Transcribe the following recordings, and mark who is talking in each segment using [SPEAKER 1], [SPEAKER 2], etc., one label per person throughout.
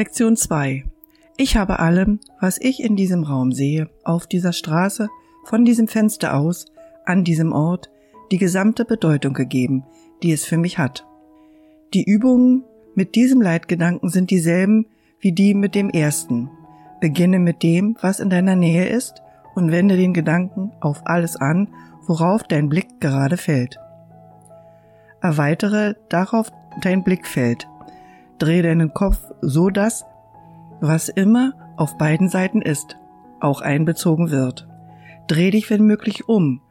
[SPEAKER 1] Lektion 2. Ich habe allem, was ich in diesem Raum sehe, auf dieser Straße, von diesem Fenster aus, an diesem Ort, die gesamte Bedeutung gegeben, die es für mich hat. Die Übungen mit diesem Leitgedanken sind dieselben wie die mit dem ersten. Beginne mit dem, was in deiner Nähe ist, und wende den Gedanken auf alles an, worauf dein Blick gerade fällt. Erweitere darauf dein Blickfeld, Dreh deinen Kopf so, dass, was immer auf beiden Seiten ist, auch einbezogen wird. Dreh dich wenn möglich um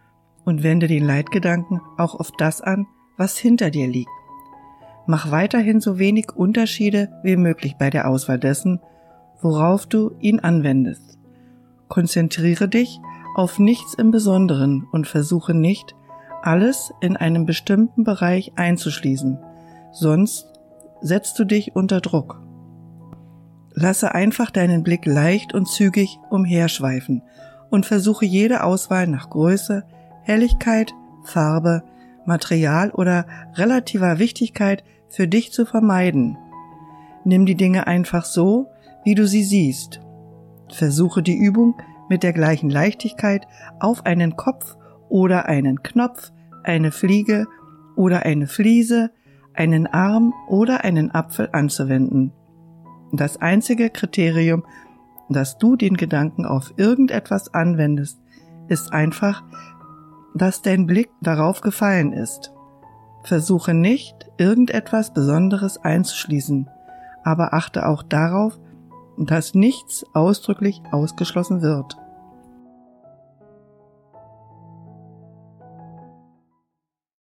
[SPEAKER 1] und wende den Leitgedanken auch auf das an, was hinter dir liegt. Mach weiterhin so wenig Unterschiede wie möglich bei der Auswahl dessen, worauf du ihn anwendest. Konzentriere dich auf nichts im Besonderen und versuche nicht, alles in einem bestimmten Bereich einzuschließen, sonst setzt du dich unter Druck. Lasse einfach deinen Blick leicht und zügig umherschweifen und versuche jede Auswahl nach Größe, Helligkeit, Farbe, Material oder relativer Wichtigkeit für dich zu vermeiden. Nimm die Dinge einfach so, wie du sie siehst. Versuche die Übung mit der gleichen Leichtigkeit auf einen Kopf oder einen Knopf, eine Fliege oder eine Fliese, einen Arm oder einen Apfel anzuwenden. Das einzige Kriterium, dass du den Gedanken auf irgendetwas anwendest, ist einfach, dass dein Blick darauf gefallen ist. Versuche nicht, irgendetwas Besonderes einzuschließen, aber achte auch darauf, dass nichts ausdrücklich ausgeschlossen wird.